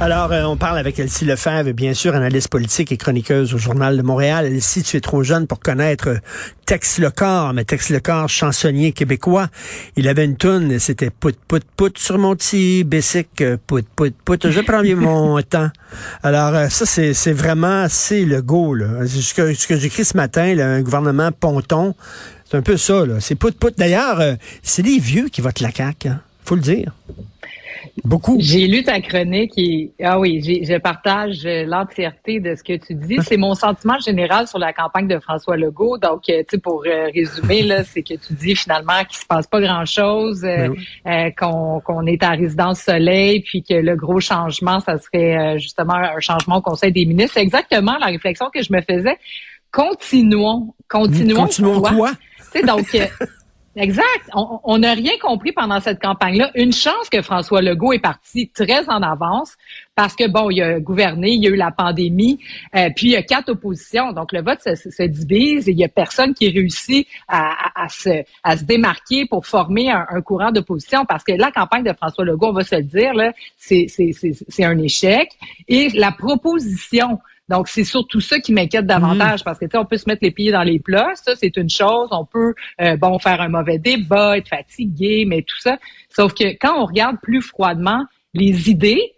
Alors, euh, on parle avec Elsie Lefebvre, bien sûr, analyste politique et chroniqueuse au Journal de Montréal. Elsie, tu es trop jeune pour connaître euh, Tex Lecor, mais Tex Lecor, chansonnier québécois, il avait une toune, c'était Pout, pout, pout sur mon petit bessic, euh, pout, pout, pout, je prends bien mon temps. Alors, euh, ça, c'est, c'est vraiment, c'est le go, là. Ce que, ce que j'écris ce matin, là, un gouvernement ponton, c'est un peu ça, là. C'est pout, pout. D'ailleurs, euh, c'est les vieux qui votent la CAQ, hein. Faut le dire. Beaucoup. J'ai lu ta chronique et ah oui, je partage euh, l'entièreté de ce que tu dis. C'est mon sentiment général sur la campagne de François Legault. Donc, euh, tu sais, pour euh, résumer, là, c'est que tu dis finalement qu'il se passe pas grand-chose, euh, Ben oui. euh, qu'on est à résidence soleil, puis que le gros changement, ça serait justement un changement au Conseil des ministres. C'est exactement la réflexion que je me faisais. Continuons, continuons. Continuons quoi? Tu sais, donc, exact. On- n'a rien compris pendant cette campagne-là. Une chance que François Legault est parti très en avance parce que, bon, il a gouverné, il y a eu la pandémie, euh, puis il y a quatre oppositions. Donc, le vote se, se- se divise et il y a personne qui réussit à, à- à se, à se démarquer pour former un, un courant d'opposition parce que la campagne de François Legault, on va se le dire, c'est un échec. Et la proposition donc, c'est surtout ça qui m'inquiète davantage parce que, tu sais, on peut se mettre les pieds dans les plats. Ça, c'est une chose. On peut, euh, bon, faire un mauvais débat, être fatigué, mais tout ça. Sauf que quand on regarde plus froidement les idées,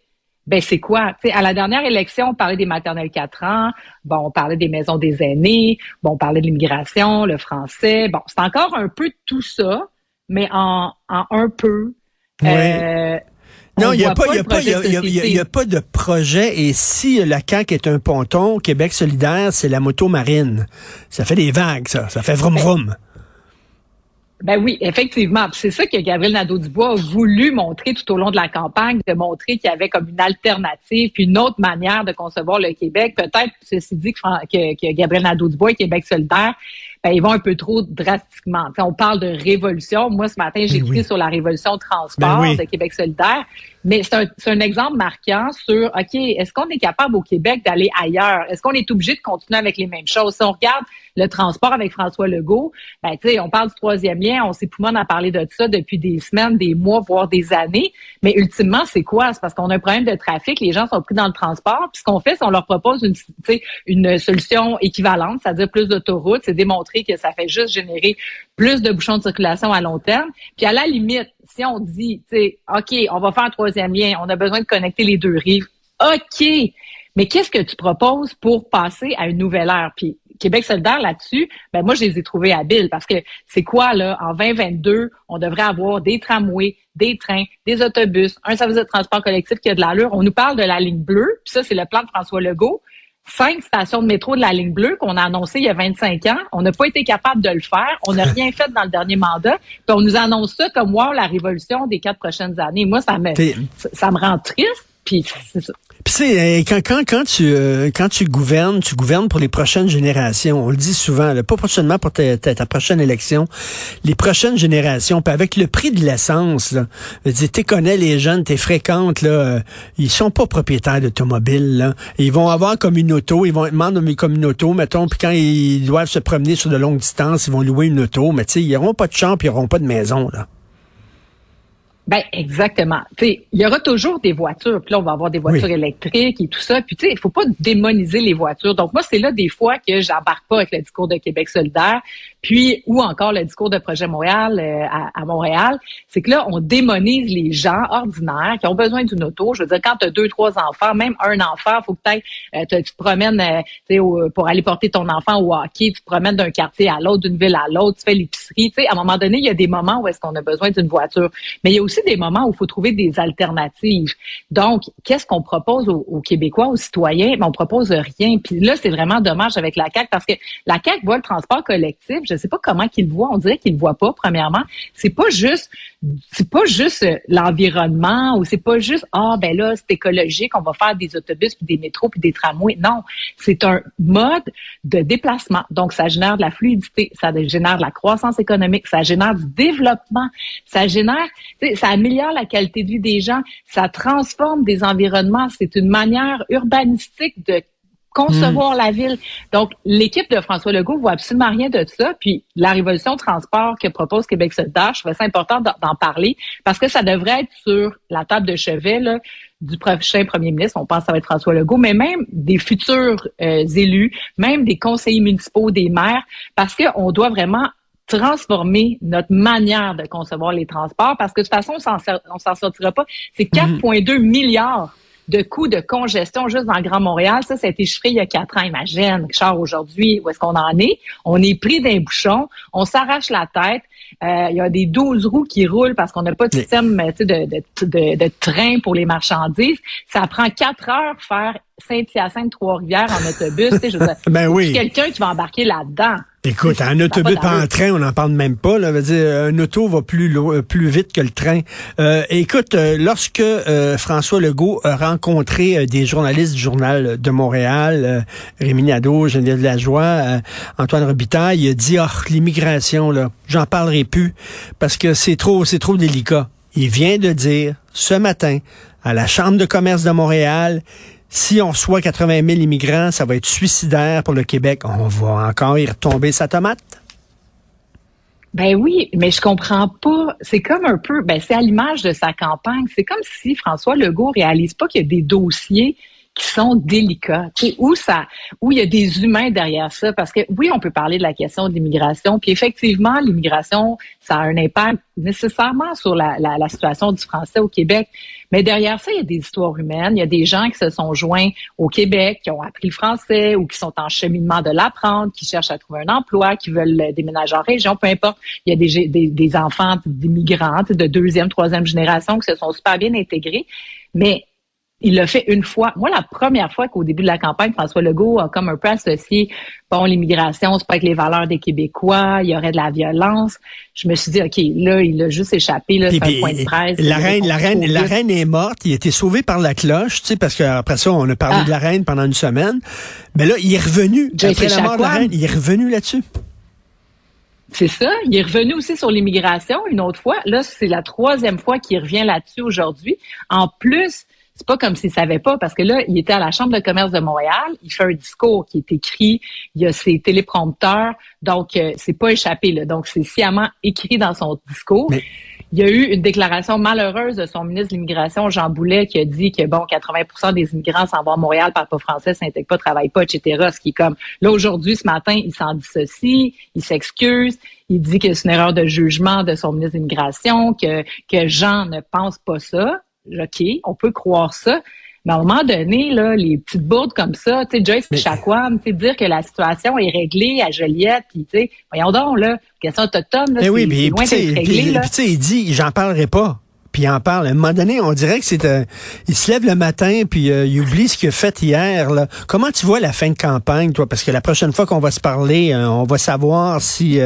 ben c'est quoi? Tu sais, à la dernière élection, on parlait des maternelles 4 ans, bon, on parlait des maisons des aînés, bon, on parlait de l'immigration, le français. Bon, c'est encore un peu de tout ça, mais en, en un peu. Ouais. euh, Non, on il n'y a, pas- il y a, le pas- il y a- projet de y a- pas projet. Et si la CAQ est un ponton, Québec solidaire, c'est la moto marine. Ça fait des vagues, ça. Ça fait vroom vroom. Ben oui, effectivement. C'est ça que Gabriel Nadeau-Dubois a voulu montrer tout au long de la campagne, de montrer qu'il y avait comme une alternative, puis une autre manière de concevoir le Québec. Peut-être, ceci dit, que, que Gabriel Nadeau-Dubois et Québec solidaire, ben, ils vont un peu trop drastiquement. On parle de révolution. Moi, ce matin, j'ai écrit oui. sur la révolution transport Ben oui. de Québec solidaire. Mais c'est un, un exemple marquant sur, OK, est-ce qu'on est capable au Québec d'aller ailleurs? Est-ce qu'on est obligé de continuer avec les mêmes choses? Si on regarde le transport avec François Legault, ben, tu sais, on parle du troisième lien, on s'époumonne à parler de ça depuis des semaines, des mois, voire des années. Mais ultimement, c'est quoi? C'est parce qu'on a un problème de trafic, les gens sont pris dans le transport. Puis ce qu'on fait, c'est qu'on leur propose une, une solution équivalente, c'est-à-dire plus d'autoroutes. C'est démontré que ça fait juste générer plus de bouchons de circulation à long terme. Puis à la limite, si on dit, tu sais, OK, on va faire un troisième lien, on a besoin de connecter les deux rives. OK, mais qu'est-ce que tu proposes pour passer à une nouvelle ère? Puis Québec solidaire là-dessus, ben moi, je les ai trouvés habiles parce que c'est quoi, là, en 2022, on devrait avoir des tramways, des trains, des autobus, un service de transport collectif qui a de l'allure. On nous parle de la ligne bleue, puis ça, c'est le plan de François Legault. Cinq stations de métro de la ligne bleue qu'on a annoncé il y a 25 ans. On n'a pas été capable de le faire. On n'a rien fait dans le dernier mandat. Puis on nous annonce ça comme, wow, la révolution des quatre prochaines années. Moi, ça me, ça, ça me rend triste. Puis c'est ça. Puis c'est euh, quand quand quand tu euh, quand tu gouvernes, tu gouvernes pour les prochaines générations. On le dit souvent, là, pas seulement pour ta, ta, prochaine élection, les prochaines générations. Puis avec le prix de l'essence, t'es connais les jeunes, t'es fréquentes là, euh, ils sont pas propriétaires d'automobiles. Ils vont avoir comme une auto, ils vont demander comme une auto, mettons. Puis quand ils doivent se promener sur de longues distances, ils vont louer une auto. Mais tu sais, ils n'auront pas de champ, ils n'auront pas de maison là. Ben exactement. Tu sais, il y aura toujours des voitures. Puis là, on va avoir des voitures Oui. électriques et tout ça. Puis tu sais, il faut pas démoniser les voitures. Donc moi, c'est là des fois que j'embarque pas avec le discours de Québec solidaire, puis ou encore le discours de Projet Montréal euh, à, Montréal. C'est que là, on démonise les gens ordinaires qui ont besoin d'une auto. Je veux dire, quand tu as deux, trois enfants, même un enfant, faut peut-être tu te promènes euh, pour aller porter ton enfant au hockey, tu te promènes d'un quartier à l'autre, d'une ville à l'autre, tu fais l'épicerie. À un moment donné, il y a des moments où est-ce qu'on a besoin d'une voiture. Mais il y a aussi des moments où il faut trouver des alternatives. Donc, qu'est-ce qu'on propose aux, Québécois, aux citoyens? Ben, on propose rien. Puis là, c'est vraiment dommage avec la CAQ parce que la CAQ voit le transport collectif. Ne sais pas comment qu'ils le voient. On dirait qu'ils le voient pas, premièrement. C'est pas juste, c'est pas juste euh, l'environnement ou c'est pas juste, ah, ben là, c'est écologique, on va faire des autobus puis des métros puis des tramways. Non. C'est un mode de déplacement. Donc, ça génère de la fluidité, ça génère de la croissance économique, ça génère du développement, ça génère, ça améliore la qualité de vie des gens, ça transforme des environnements. C'est une manière urbanistique de concevoir la ville. Donc, l'équipe de François Legault voit absolument rien de ça. Puis, la révolution de transport que propose Québec solidaire, je trouve ça important d'en parler parce que ça devrait être sur la table de chevet là, du prochain premier ministre. On pense que ça va être François Legault, mais même des futurs euh, élus, même des conseillers municipaux, des maires, parce qu'on doit vraiment transformer notre manière de concevoir les transports parce que de toute façon, on s'en sortira pas. C'est 4,2 mhm. milliards de coûts de congestion juste dans le Grand Montréal. Ça, ça a été chiffré il y a quatre ans. Imagine, Richard, aujourd'hui, où est-ce qu'on en est? On est pris d'un bouchon, on s'arrache la tête. Euh, il y a des 12 roues qui roulent parce qu'on n'a pas de système de, de, de, de, train pour les marchandises. Ça prend quatre heures faire Saint-Hyacinthe, Trois-Rivières en autobus. je veux ben oui. quelqu'un qui va embarquer là-dedans. Écoute, un autobus, pas, un train, on n'en parle même pas. Là, veut dire, un auto va plus plus vite que le train. Euh, écoute, euh, lorsque euh, François Legault a rencontré des journalistes du journal de Montréal, Rémi Nadeau, Geneviève Lajoie, Antoine Robitaille, il a dit, oh, l'immigration, là, j'en parlerai plus parce que c'est trop, c'est trop délicat. Il vient de dire ce matin à la Chambre de commerce de Montréal si on reçoit 80 000 immigrants, ça va être suicidaire pour le Québec. On va encore y retomber sa tomate? Ben oui, mais je comprends pas. C'est comme un peu, ben c'est à l'image de sa campagne. C'est comme si François Legault réalise pas qu'il y a des dossiers qui sont délicats, où ça, où il y a des humains derrière ça, parce que oui, on peut parler de la question de l'immigration, puis effectivement, l'immigration, ça a un impact nécessairement sur la, la, la, situation du français au Québec, mais derrière ça, il y a des histoires humaines, il y a des gens qui se sont joints au Québec, qui ont appris le français ou qui sont en cheminement de l'apprendre, qui cherchent à trouver un emploi, qui veulent déménager en région, peu importe. Il y a des, des, des enfants d'immigrants de deuxième, troisième génération qui se sont super bien intégrés, mais il l'a fait une fois. Moi, la première fois qu'au début de la campagne, François Legault a comme un peu associé, bon, l'immigration, c'est pas avec les valeurs des Québécois, il y aurait de la violence. Je me suis dit, OK, là, il a juste échappé, là, c'est un point de presse. La reine, la reine, la reine est morte, il a été sauvé par la cloche, tu sais, parce qu'après ça, on a parlé de la ah. reine pendant une semaine. Mais là, il est revenu, après la mort de la reine, il est revenu là-dessus. C'est ça. Il est revenu aussi sur l'immigration une autre fois. Là, c'est la troisième fois qu'il revient là-dessus aujourd'hui. En plus, c'est pas comme s'il savait pas, parce que là, il était à la Chambre de commerce de Montréal, il fait un discours qui est écrit, il y a ses téléprompteurs, donc euh, c'est pas échappé, là. Donc, c'est sciemment écrit dans son discours. Il y a eu une déclaration malheureuse de son ministre de l'Immigration, Jean Boulet, qui a dit que, bon, 80% des immigrants s'en vont à Montréal, parlent pas français, s'intègrent pas, travaillent pas, etc. Ce qui est comme, là, aujourd'hui, ce matin, il s'en dissocie, il s'excuse, il dit que c'est une erreur de jugement de son ministre de l'Immigration, que, que Jean ne pense pas ça. OK, on peut croire ça. Mais à un moment donné, là, les petites bourdes comme ça, tu sais, Joyce et Chacuam, tu sais, dire que la situation est réglée à Joliette, puis tu sais, voyons donc, là, question autochtone, là, oui, mais loin d'être réglé, là. Puis tu sais, il dit, j'en parlerai pas. Puis il en parle. À un moment donné, on dirait que c'est euh, il se lève le matin puis euh, il oublie ce qu'il a fait hier. Là. Comment tu vois la fin de campagne, toi? Parce que la prochaine fois qu'on va se parler, euh, on va savoir si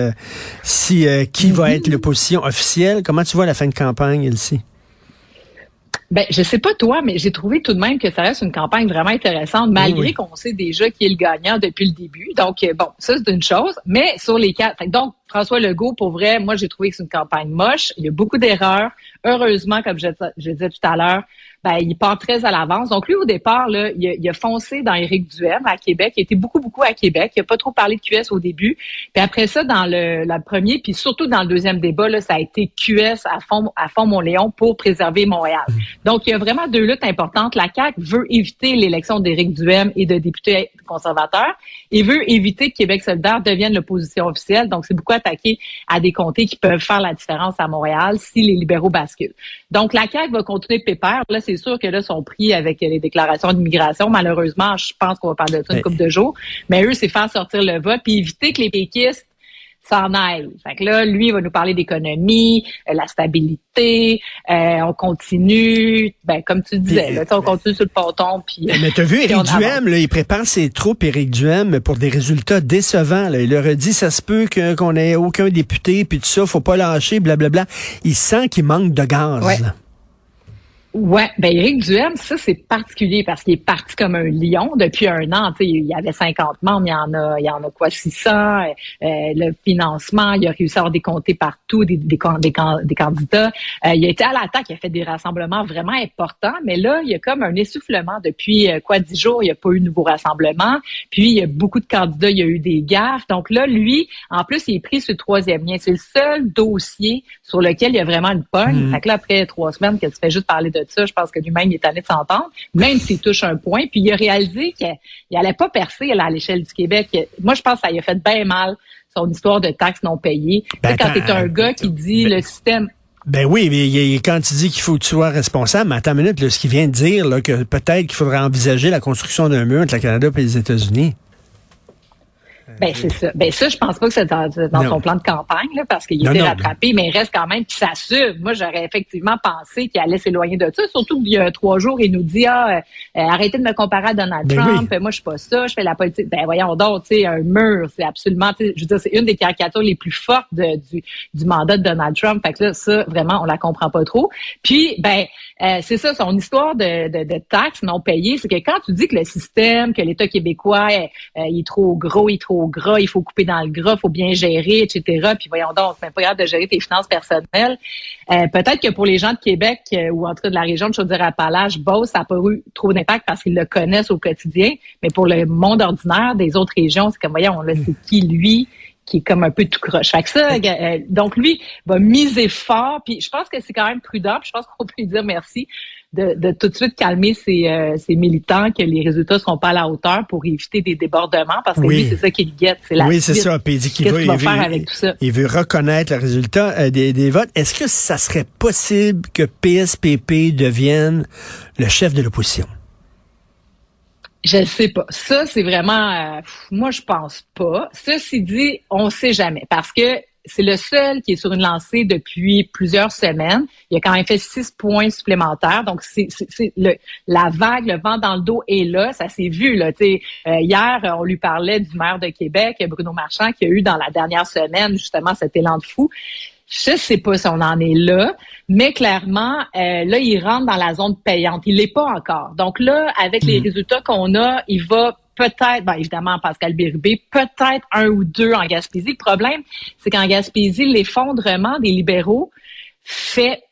si qui va mm-hmm. être l'opposition officielle. Comment tu vois la fin de campagne, ici ben, je sais pas toi, mais j'ai trouvé tout de même que ça reste une campagne vraiment intéressante, malgré qu'on sait déjà qui est le gagnant depuis le début. Donc, euh, bon, ça, c'est une chose. Mais sur les quatre, donc, François Legault, pour vrai, moi, j'ai trouvé que c'est une campagne moche. Il y a beaucoup d'erreurs. Heureusement, comme je, je disais tout à l'heure, ben, il part très à l'avance. Donc, lui, au départ, là, il, a, il a foncé dans Éric Duhem à Québec. Il était beaucoup, beaucoup à Québec. Il a pas trop parlé de QS au début. Puis après ça, dans le, le premier, puis surtout dans le deuxième débat, là, ça a été QS à fond, à fond Montléon pour préserver Montréal. Mmh. Donc, il y a vraiment deux luttes importantes. La CAQ veut éviter l'élection d'Éric Duhem et de députés conservateurs et veut éviter que Québec solidaire devienne l'opposition officielle. Donc, c'est beaucoup attaqué à des comtés qui peuvent faire la différence à Montréal si les libéraux basculent. Donc, la CAQ va continuer pépère. Là, c'est sûr que là, sont pris avec les déclarations d'immigration. Malheureusement, je pense qu'on va parler de ça une couple de jours. Mais eux, c'est faire sortir le vote puis éviter que les péquistes s'en aillent. Fait que là, lui, il va nous parler d'économie, euh, la stabilité, euh, on continue, ben, comme tu disais, là, on continue sur le ponton. Puis, mais t'as vu, Éric Duhem, là, il prépare ses troupes, Éric Duhem, pour des résultats décevants. Là. Il leur a dit, ça se peut qu'on ait aucun député, puis tout ça, faut pas lâcher, blablabla. Il sent qu'il manque de gaz. Ouais, ben Éric Duhem, ça c'est particulier parce qu'il est parti comme un lion depuis un an. Tu sais, il y avait 50 membres, il y en a, il y en a quoi 600. Euh, le financement, il a réussi à avoir des comtés partout, des, des, des, des candidats. Euh, il a été à l'attaque, il a fait des rassemblements vraiment importants, mais là il y a comme un essoufflement depuis euh, quoi dix jours. Il n'y a pas eu de nouveau rassemblement. Puis il y a beaucoup de candidats, il y a eu des gaffes. Donc là, lui, en plus, il est pris sur le troisième lien. C'est le seul dossier sur lequel il y a vraiment une pogne. Mmh. Fait que là, après trois semaines, que tu fais juste parler de ça. Je pense que lui-même, il est allé de s'entendre, même s'il touche un point. Puis il a réalisé qu'il n'allait pas percer à l'échelle du Québec. Moi, je pense que ça lui a fait bien mal, son histoire de taxes non payées. Ben, quand tu es un gars qui dit le système... Ben oui, mais quand tu dis qu'il faut que tu sois responsable, mais attends une minute, ce qu'il vient de dire, là, que peut-être qu'il faudrait envisager la construction d'un mur entre le Canada et les États-Unis. Ben, c'est ça. Ben, ça, je pense pas que c'est dans, son plan de campagne, là, parce qu'il était rattrapé, mais il reste quand même qu'il s'assume. Moi, j'aurais effectivement pensé qu'il allait s'éloigner de ça. Surtout qu'il y a trois jours, il nous dit, ah, euh, arrêtez de me comparer à Donald ben Trump. Moi, je suis pas ça. Je fais la politique. Ben, voyons donc, tu sais, un mur, c'est absolument, je veux dire, c'est une des caricatures les plus fortes du, du mandat de Donald Trump. Fait que là, ça, vraiment, on la comprend pas trop. Puis, ben, euh, c'est ça, son histoire de, de, de, taxes non payées, c'est que quand tu dis que le système, que l'État québécois, euh, il est trop gros, il est trop gras, il faut couper dans le gras, il faut bien gérer, etc. Puis voyons donc, c'est pas grave de gérer tes finances personnelles. Euh, peut-être que pour les gens de Québec ou en tout cas de la région de Chaudière-Appalaches, Beauce, ça n'a pas eu trop d'impact parce qu'ils le connaissent au quotidien. Mais pour le monde ordinaire des autres régions, c'est comme, voyons, on c'est qui lui? qui est comme un peu tout croche. Fait que ça, euh, donc lui va miser fort. Puis je pense que c'est quand même prudent. Puis je pense qu'on peut lui dire merci de, de tout de suite calmer ses, euh, ses, militants que les résultats seront pas à la hauteur pour éviter des débordements parce que lui c'est ça qu'il guette. C'est la oui, c'est ça. Puis il dit qu'il veut, il faire avec tout ça? il veut reconnaître le résultat euh, des, des votes. Est-ce que ça serait possible que PSPP devienne le chef de l'opposition? Je ne sais pas. Ça, c'est vraiment, euh, moi, je pense pas. Ceci dit, on sait jamais parce que c'est le seul qui est sur une lancée depuis plusieurs semaines. Il a quand même fait six points supplémentaires. Donc, c'est le la vague, le vent dans le dos est là. Ça s'est vu. Là. Euh, hier, on lui parlait du maire de Québec, Bruno Marchand, qui a eu dans la dernière semaine justement cet élan de fou. Je sais pas si on en est là, mais clairement, euh, là, il rentre dans la zone payante. Il l'est pas encore. Donc là, avec les hmm. résultats qu'on a, il va peut-être, ben évidemment, Pascal Bérubé, peut-être un ou deux en Gaspésie. Le problème, c'est qu'en Gaspésie, l'effondrement des libéraux fait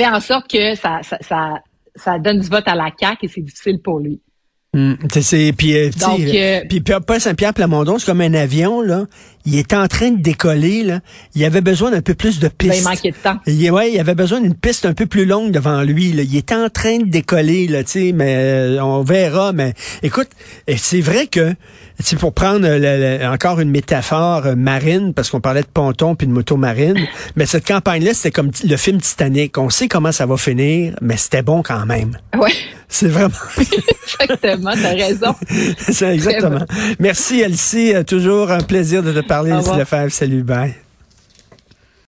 en sorte que ça, ça, ça, ça donne du vote à la CAQ et c'est difficile pour lui. Hum, c'est puis euh, euh, puis Paul Saint-Pierre Plamondon, c'est comme un avion là. Il est en train de décoller là. Il avait besoin d'un peu plus de pistes. il manquait de temps. Il, ouais, il avait besoin d'une piste un peu plus longue devant lui. Là. Il est en train de décoller là, tu sais. Mais euh, on verra. Mais écoute, c'est vrai que c'est pour prendre encore une métaphore marine, parce qu'on parlait de ponton puis de moto marine, mais cette campagne-là, c'était comme le film Titanic. On sait comment ça va finir, mais c'était bon quand même. Ouais. C'est vraiment. exactement, t'as raison. C'est exactement. Merci, Elsie. Toujours un plaisir de te parler, Elsie Lefebvre. Salut, bye.